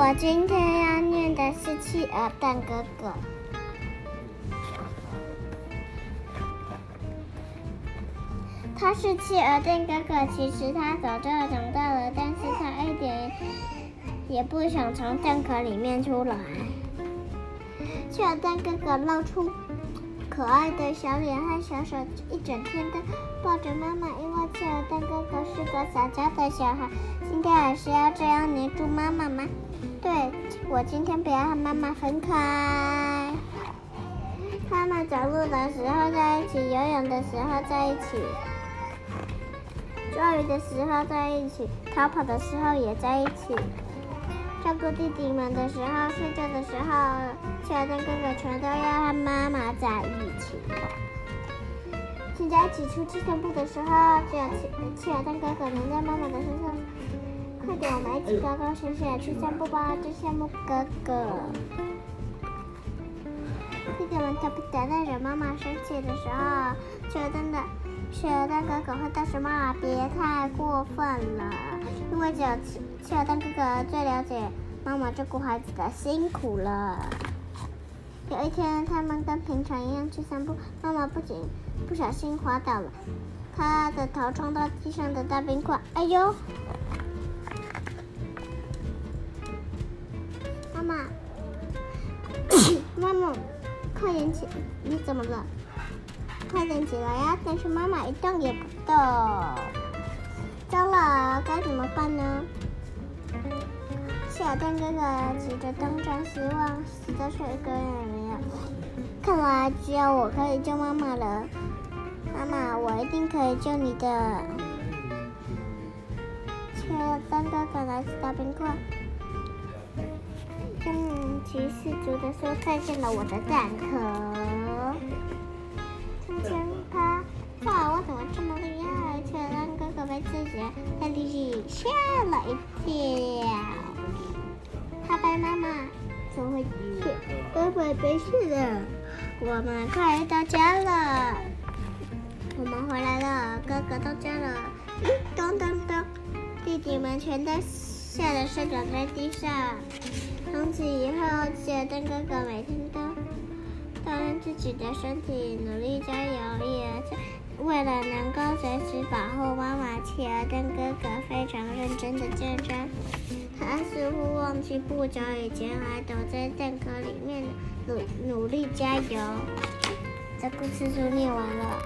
我今天要念的是《企鹅蛋哥哥》。他是企鹅蛋哥哥，其实他早就长大了，但是他一点也不想从蛋壳里面出来。企鹅蛋哥哥露出可爱的小脸和小手，一整天都抱着妈妈，因为企鹅蛋哥哥是个撒娇的小孩。今天还是要这样黏住妈妈吗？对，我今天不要和妈妈分开。他们走路的时候在一起，游泳的时候在一起。抓鱼的时候在一起，逃跑的时候也在一起，照顾弟弟们的时候，睡觉的时候，企鹅蛋哥哥全都要和妈妈在一起。现在一起出去散步的时候，只有企企鹅蛋哥哥能在妈妈的身上。快点，我们一起高高兴兴的去散步吧，真羡慕哥哥。弟弟们调皮捣蛋惹妈妈生气的时候，企鹅蛋的。企鹅蛋哥哥会大声骂：“别太过分了！”因为只有企企鹅蛋哥哥最了解妈妈照顾孩子的辛苦了。有一天，他们跟平常一样去散步，妈妈不仅不小心滑倒了，她的头撞到地上的大冰块。哎呦！妈妈，妈妈，快点起！你怎么了？快点起来呀！但是妈妈一动也不动。糟了，该怎么办呢？小蛋哥哥急着东张西望，实在是一个人也没有。看来只有我可以救妈妈了。妈妈，我一定可以救你的。小蛋哥哥拿起大冰块，惊奇四足的说：“再见了，我的蛋壳。”他，哇！我怎么这么厉害？却让哥哥被自己的力气吓了一跳。他被妈妈怎回事？哥哥没事的。我们快到家了。我们回来了，哥哥到家了。咚咚咚！弟弟们全都吓得摔倒在地上。从此以后，只有蛋哥哥每天都。用自己的身体，努力加油，也为了能够随时保护妈妈。企鹅跟哥哥非常认真的健身，他似乎忘记不久以前还躲在蛋壳里面努努力加油。这故事就念完了。